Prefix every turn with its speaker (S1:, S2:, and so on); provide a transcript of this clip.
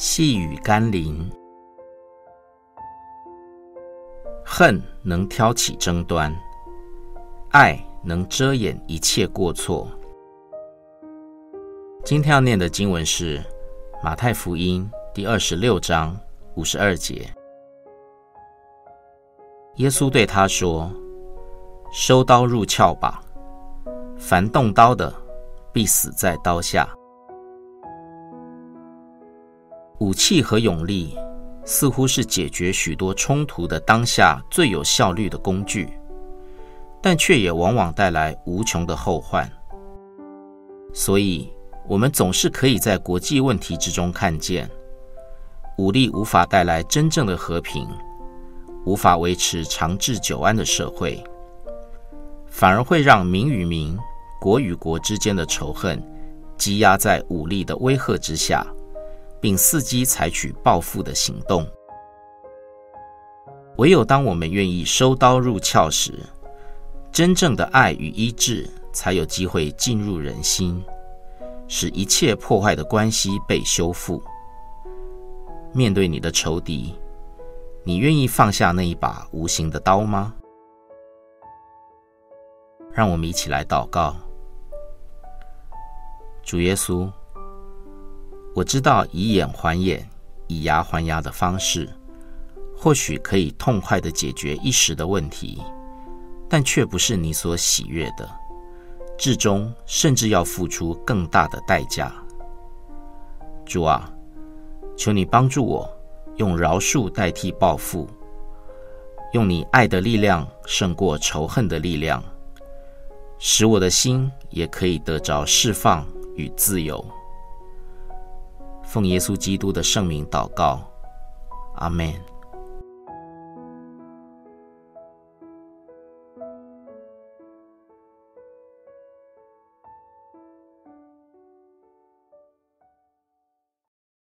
S1: 细雨甘霖，恨能挑起争端，爱能遮掩一切过错。今天要念的经文是马太福音第二十六章五十二节。耶稣对他说：“收刀入鞘吧，凡动刀的，必死在刀下。”武器和勇力似乎是解决许多冲突的当下最有效率的工具，但却也往往带来无穷的后患。所以，我们总是可以在国际问题之中看见，武力无法带来真正的和平，无法维持长治久安的社会，反而会让民与民、国与国之间的仇恨积压在武力的威吓之下。并伺机采取报复的行动。唯有当我们愿意收刀入鞘时，真正的爱与医治才有机会进入人心，使一切破坏的关系被修复。面对你的仇敌，你愿意放下那一把无形的刀吗？让我们一起来祷告。主耶稣。我知道以眼还眼、以牙还牙的方式，或许可以痛快地解决一时的问题，但却不是你所喜悦的，至终甚至要付出更大的代价。主啊，求你帮助我，用饶恕代替报复，用你爱的力量胜过仇恨的力量，使我的心也可以得着释放与自由。奉耶稣基督的圣名祷告，阿门。